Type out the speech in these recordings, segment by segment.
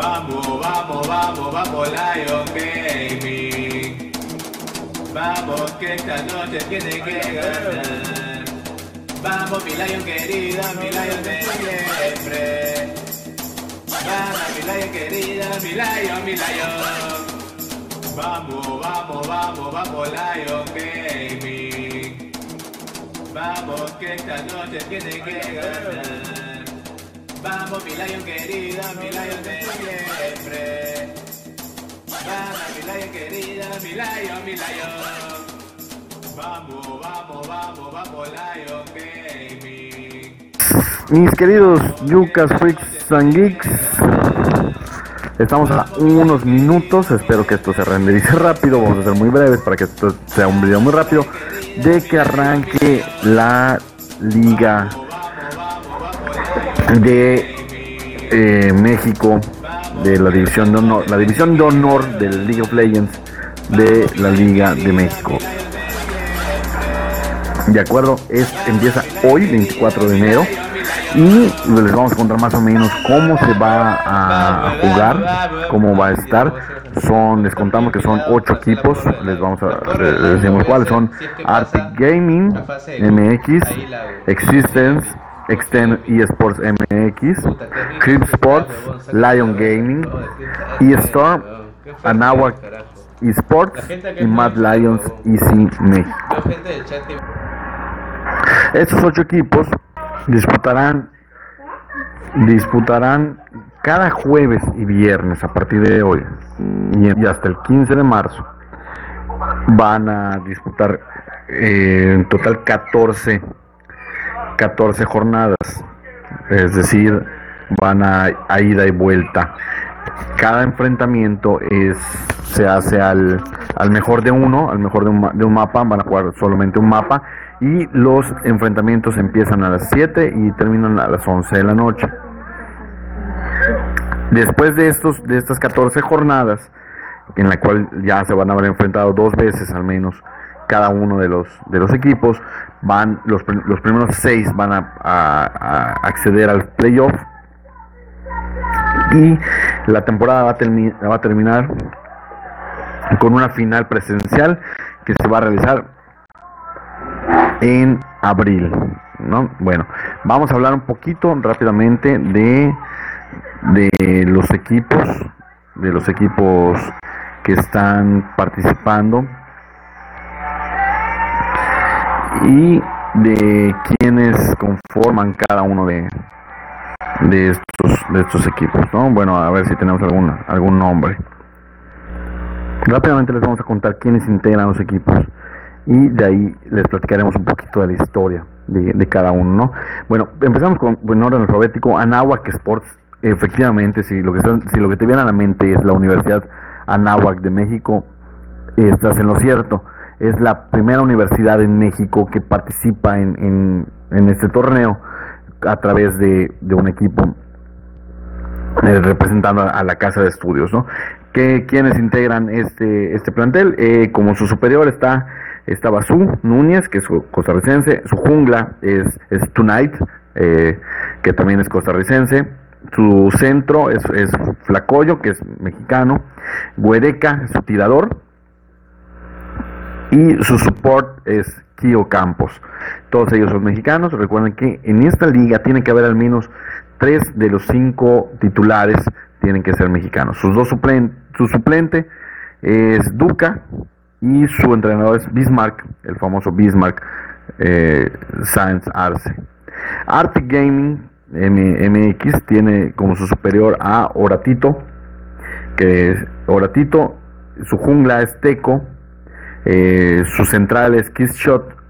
Vamos, vamos, vamos, vamos, Lion Gaming. Vamos, que esta noche tiene que ganar. Vamos, mi Lion querida, mi Lion de siempre. Vamos, mi Lion querida, mi Lion, mi Lion. Vamos, vamos, vamos, vamos, Lion Gaming. Vamos, que esta noche tiene que ganar. Vamos, mi Lion querida, mi Lion de siempre. Vamos, mi Lion querida, mi. Vamos, vamos, vamos, vamos, Lion Gaming. Mis queridos Yucas, Freaks and Geeks, estamos a unos minutos, espero que esto se renderice rápido, vamos a ser muy breves para que esto sea un video muy rápido, de que arranque la liga de eh, México, de la división de honor, la división de honor del League of Legends de la Liga de México. De acuerdo, es, empieza hoy, 24 de enero, y les vamos a contar más o menos cómo se va a, jugar, cómo va a estar. Son, les contamos que son ocho equipos, les vamos a decimos cuáles son Arctic Gaming, MX, Existence, Extend eSports MX, Crib Sports, Lion Gaming, eStorm, Anahuac eSports y Mad Lions Easy México. Estos ocho equipos disputarán disputarán cada jueves y viernes a partir de hoy y hasta el 15 de marzo van a disputar eh, en total 14 14 jornadas es decir van a, ida y vuelta cada enfrentamiento es se hace al, al mejor de uno, al mejor de un, de un, mapa, van a jugar solamente un mapa y los enfrentamientos empiezan a las 7 y terminan a las 11 de la noche. Después de estos de estas 14 jornadas en la cual ya se van a haber enfrentado dos veces al menos cada uno de los de los equipos, van los, los primeros seis van a, acceder al playoff y la temporada va a, va a terminar con una final presencial que se va a realizar en abril. ¿no? Bueno, vamos a hablar un poquito rápidamente de, de los equipos, de los equipos que están participando y de quienes conforman cada uno de, de estos de estos equipos, ¿no? Bueno, a ver si tenemos algún algún nombre. Rápidamente les vamos a contar quiénes integran los equipos y de ahí les platicaremos un poquito de la historia de, de cada uno, ¿no? Bueno, empezamos con en orden alfabético, Anáhuac Sports, efectivamente, si lo que si lo que te viene a la mente es la Universidad Anáhuac de México, estás en lo cierto. Es la primera universidad en México que participa en, en, este torneo a través de, de un equipo eh, representando a, la casa de estudios, ¿no? Que quienes integran este este plantel, eh, como su superior está está Basú Núñez, que es costarricense, su jungla es, es Tonight, eh, que también es costarricense, su centro es, es Flacoyo, que es mexicano, Huedeca, su tirador, y su support es Kio Campos. Todos ellos son mexicanos. Recuerden que en esta liga tiene que haber al menos tres de los cinco titulares tienen que ser mexicanos. Sus dos su suplente es Duca y su entrenador es Bismarck, el famoso Bismarck eh, Science Arce. Arctic Gaming MX tiene como su superior a Oratito, que es Oratito, su jungla es Teco, eh, su central es Kiss Shot,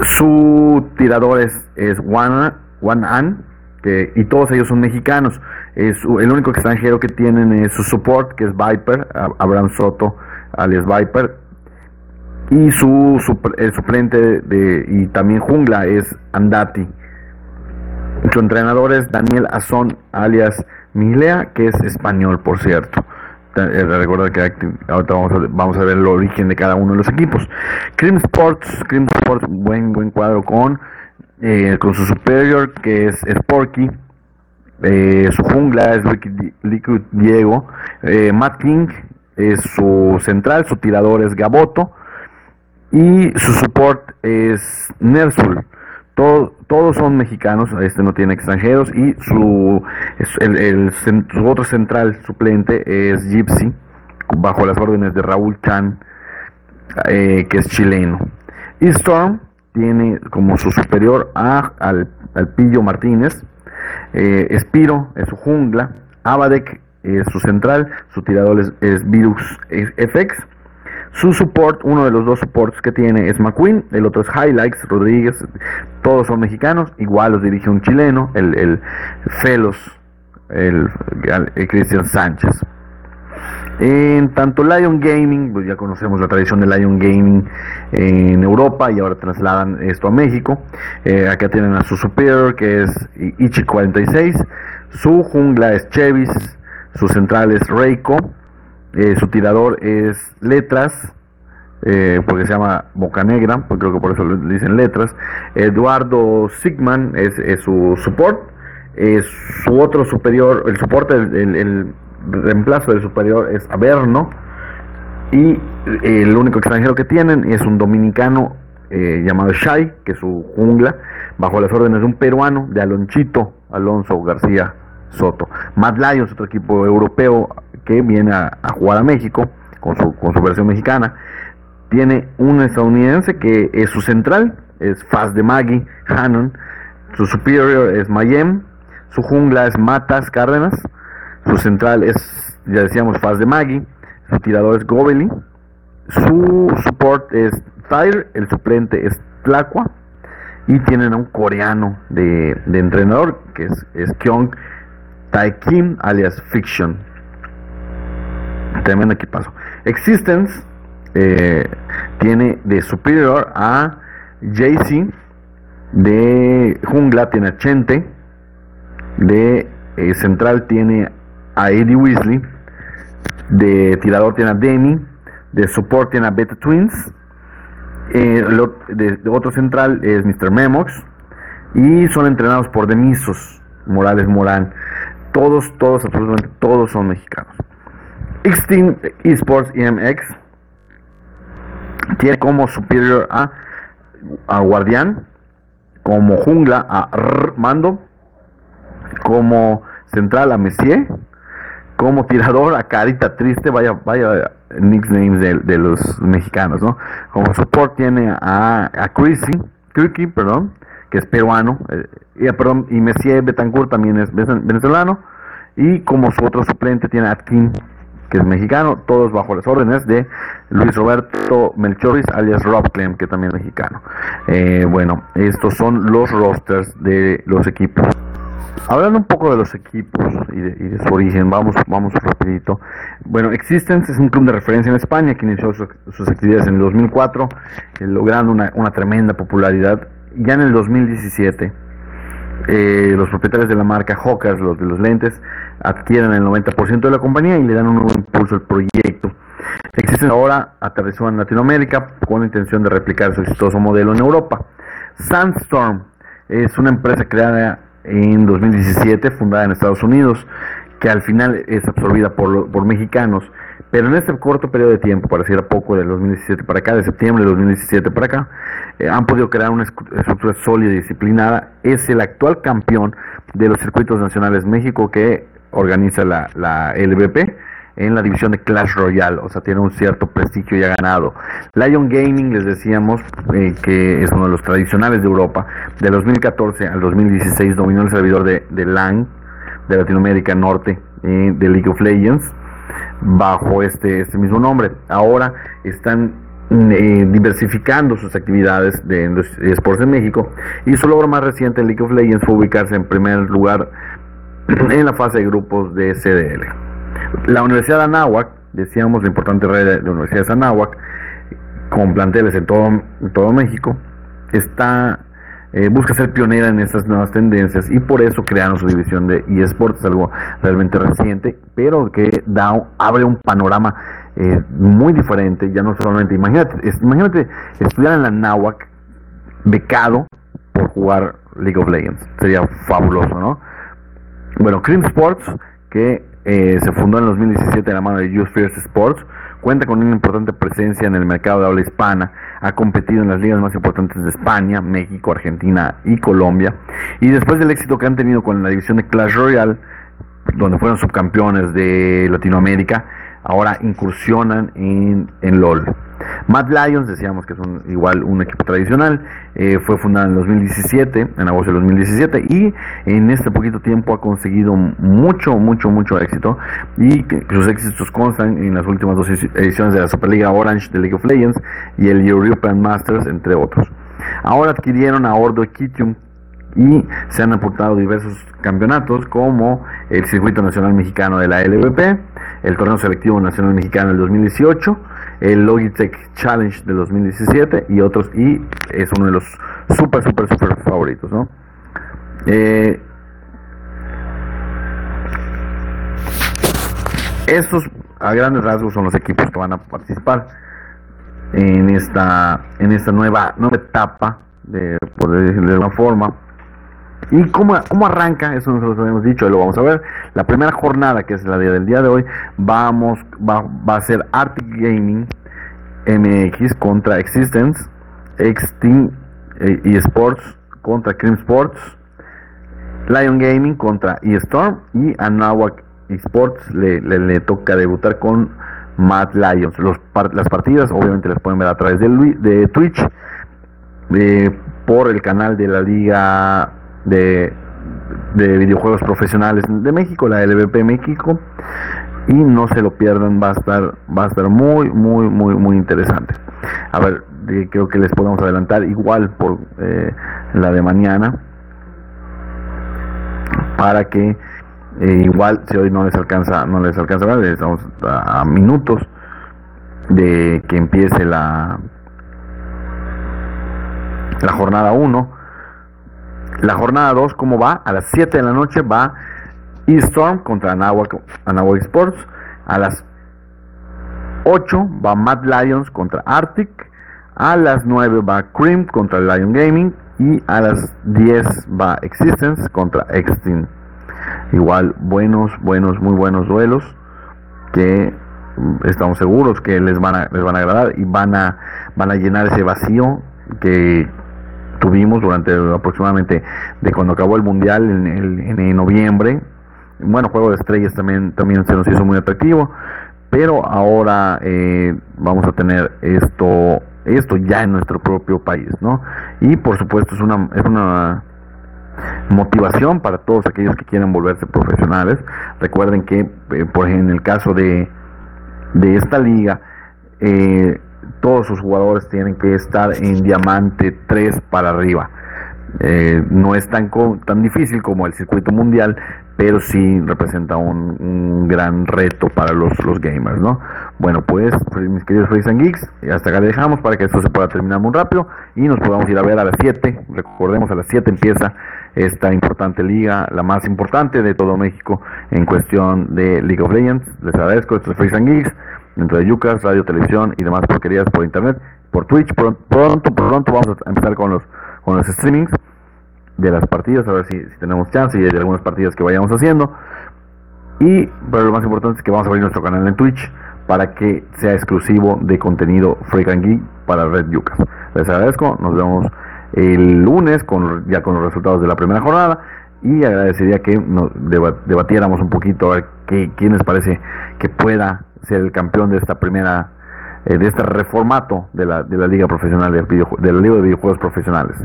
su tirador es, es One An, que, y todos ellos son mexicanos. Es, el único extranjero que tienen es su support, que es Viper, Abraham Soto, alias Viper. Y su, su el suplente de, y también jungla es Andati. Su entrenador es Daniel Azón, alias Milea, que es español, por cierto. Recuerda que ahorita vamos a, vamos a ver el origen de cada uno de los equipos. Cream Sports, Cream Sports, buen, buen cuadro con, eh, con su superior, que es Sporky, eh, su jungla es Liquid Diego, eh, Matt King es su central, su tirador es Gaboto y su support es Nersul. Todos son mexicanos, este no tiene extranjeros y su, otro central suplente es Gypsy, bajo las órdenes de Raúl Chan, eh, que es chileno. Y Storm tiene como su superior a, al, Pillo Martínez, eh, Espiro es su jungla, Abadek es su central, su tirador es, Virus FX. Su support, uno de los dos supports que tiene es McQueen, el otro es Highlights, Rodríguez, todos son mexicanos, igual los dirige un chileno, el, el Felos, el, el Cristian Sánchez. En tanto Lion Gaming, pues ya conocemos la tradición de Lion Gaming en Europa y ahora trasladan esto a México. Eh, acá tienen a su superior que es Ichi46, su jungla es Chevis, su central es Reiko, eh, su tirador es Letras, eh, porque se llama Boca Negra, pues creo que por eso le dicen Letras. Eduardo Sigman es, su support, su otro superior, el soporte, el reemplazo del superior es Averno. Y el único extranjero que tienen es un dominicano eh, llamado Shai, que es su jungla, bajo las órdenes de un peruano, de Alonchito Alonso García Soto. Mad Lions, otro equipo europeo que viene a, jugar a México con su, con su versión mexicana. Tiene un estadounidense que es su central, es Faz de Maggie, Hannon. Su superior es Mayem. Su jungla es Matas Cárdenas. Su central es, ya decíamos, Faz de Maggie. Su tirador es Gobeli. Su support es Fire. El suplente es Tlaqua. Y tienen a un coreano de, entrenador que es, es Kyung Tae Kim, alias Fiction. Tremendo equipazo. Existence eh, tiene de superior a JC. De jungla tiene a Chente. De eh, central tiene a Eddie Weasley, de tirador tiene a Demi, de support tiene a Beta Twins, eh, de, otro central es Mr. Memox, y son entrenados por Demisos, Morales Morán. Todos, todos, absolutamente todos son mexicanos. X-Team Esports EMX tiene como superior a, a Guardián, como jungla a Mando, como central a Messier, como tirador a carita triste, vaya, vaya nicknames de, los mexicanos, ¿no? Como support tiene a, a Chrissy, perdón, que es peruano, eh, y, perdón, y Messier Betancourt también es venezolano, y como su otro suplente tiene a Atkin, que es mexicano, todos bajo las órdenes de Luis Roberto Melchoris, alias Rob Clem, que también es mexicano. Eh, bueno, estos son los rosters de los equipos. Hablando un poco de los equipos y de, su origen, vamos, vamos rapidito. Bueno, Existence es un club de referencia en España que inició sus actividades en el 2004, eh, logrando una, tremenda popularidad. Ya en el 2017, eh, los propietarios de la marca Hawkers, los de los lentes, adquieren el 90% de la compañía y le dan un nuevo impulso al proyecto. Existen ahora aterrizó en Latinoamérica con la intención de replicar su exitoso modelo en Europa. Sandstorm es una empresa creada en 2017, fundada en Estados Unidos, que al final es absorbida por, por mexicanos. Pero en este corto periodo de tiempo, pareciera poco, del 2017 para acá, de septiembre del 2017 para acá, eh, han podido crear una estructura sólida y disciplinada. Es el actual campeón de los circuitos nacionales México que organiza la, la LVP en la división de Clash Royale, o sea, tiene un cierto prestigio y ha ganado. Lion Gaming, les decíamos, eh, que es uno de los tradicionales de Europa, de 2014 al 2016 dominó el servidor de, de LAN, de Latinoamérica Norte, eh, de League of Legends, bajo este, este mismo nombre. Ahora están eh, diversificando sus actividades de, de esports en México y su logro más reciente en League of Legends fue ubicarse en primer lugar en la fase de grupos de CDL. La Universidad de Anáhuac, decíamos la importante red de la Universidad de Anáhuac, con planteles en todo, todo México, está eh, busca ser pionera en estas nuevas tendencias y por eso crearon su división de eSports, algo realmente reciente, pero que da, abre un panorama eh, muy diferente, ya no solamente, imagínate, imagínate estudiar en la Anáhuac becado por jugar League of Legends, sería fabuloso, ¿no? Bueno, Cream Sports, que eh, se fundó en 2017 en la mano de Youth First Sports, cuenta con una importante presencia en el mercado de habla hispana, ha competido en las ligas más importantes de España, México, Argentina y Colombia, y después del éxito que han tenido con la división de Clash Royale, donde fueron subcampeones de Latinoamérica, ahora incursionan en, en LOL. Mad Lions, decíamos que es igual un equipo tradicional, eh, fue fundada en 2017, en agosto de 2017, y en este poquito tiempo ha conseguido mucho, mucho, mucho éxito, y sus éxitos constan en las últimas dos ediciones de la Superliga Orange de League of Legends y el European Masters, entre otros. Ahora adquirieron a Ordo Kitium, y se han aportado diversos campeonatos como el Circuito Nacional Mexicano de la LVP, el Torneo Selectivo Nacional Mexicano del 2018, el Logitech Challenge del 2017 y otros, y es uno de los super, super, super favoritos, ¿no? Eh, estos a grandes rasgos son los equipos que van a participar en esta en esta nueva nueva etapa de poder decirlo de alguna forma ¿Y cómo, cómo arranca? Eso nosotros habíamos dicho y lo vamos a ver. La primera jornada, que es la del día de hoy, vamos, va, va a ser Arctic Gaming MX contra Existence, Extin eh, eSports contra Cream Sports, Lion Gaming contra eStorm y Anahuac Esports le, le, toca debutar con Mad Lions. Los, las partidas obviamente las pueden ver a través de, de Twitch, eh, por el canal de la Liga de, videojuegos profesionales de México, la LVP México, y no se lo pierdan, va a estar, va a estar muy, muy, muy, muy interesante. A ver, creo que les podemos adelantar igual por eh, la de mañana, para que eh, igual si hoy no les alcanza, no les alcanza ver, estamos a, a minutos de que empiece la la jornada 1 la jornada 2, ¿cómo va? A las 7 de la noche va E-Storm contra Anahuac, Sports. A las 8 va Mad Lions contra Arctic. A las 9 va Cream contra Lion Gaming. Y a las 10 va Existence contra Extin. Igual, buenos, buenos, muy buenos duelos. Que estamos seguros que les van a, les van a agradar y van a, van a llenar ese vacío que tuvimos durante aproximadamente de cuando acabó el mundial en, el, en noviembre. Bueno, Juego de Estrellas también, también se nos hizo muy atractivo, pero ahora eh, vamos a tener esto, esto ya en nuestro propio país, ¿no? Y por supuesto es una, es una motivación para todos aquellos que quieren volverse profesionales. Recuerden que, eh, por ejemplo, en el caso de, de esta liga, eh, todos sus jugadores tienen que estar en diamante 3 para arriba. Eh, no es tan, tan difícil como el circuito mundial, pero sí representa un, gran reto para los, los gamers, ¿no? Bueno, pues, mis queridos Freaks and Geeks, hasta acá le dejamos para que esto se pueda terminar muy rápido y nos podamos ir a ver a las 7. Recordemos, a las 7 empieza esta importante liga, la más importante de todo México en cuestión de League of Legends. Les agradezco, estos es and Geeks dentro de Yucas, radio, televisión y demás porquerías por internet, por Twitch. Pronto, pronto, vamos a empezar con los, con los streamings de las partidas, a ver si, tenemos chance y de algunas partidas que vayamos haciendo. Y, pero lo más importante es que vamos a abrir nuestro canal en Twitch para que sea exclusivo de contenido Freak and Geek para Red Yucas. Les agradezco, nos vemos el lunes con, ya con los resultados de la primera jornada y agradecería que nos debatiéramos un poquito a ver qué, quién les parece que pueda ser el campeón de esta primera, eh, de este reformato de la, de la liga profesional de, de la liga de videojuegos profesionales.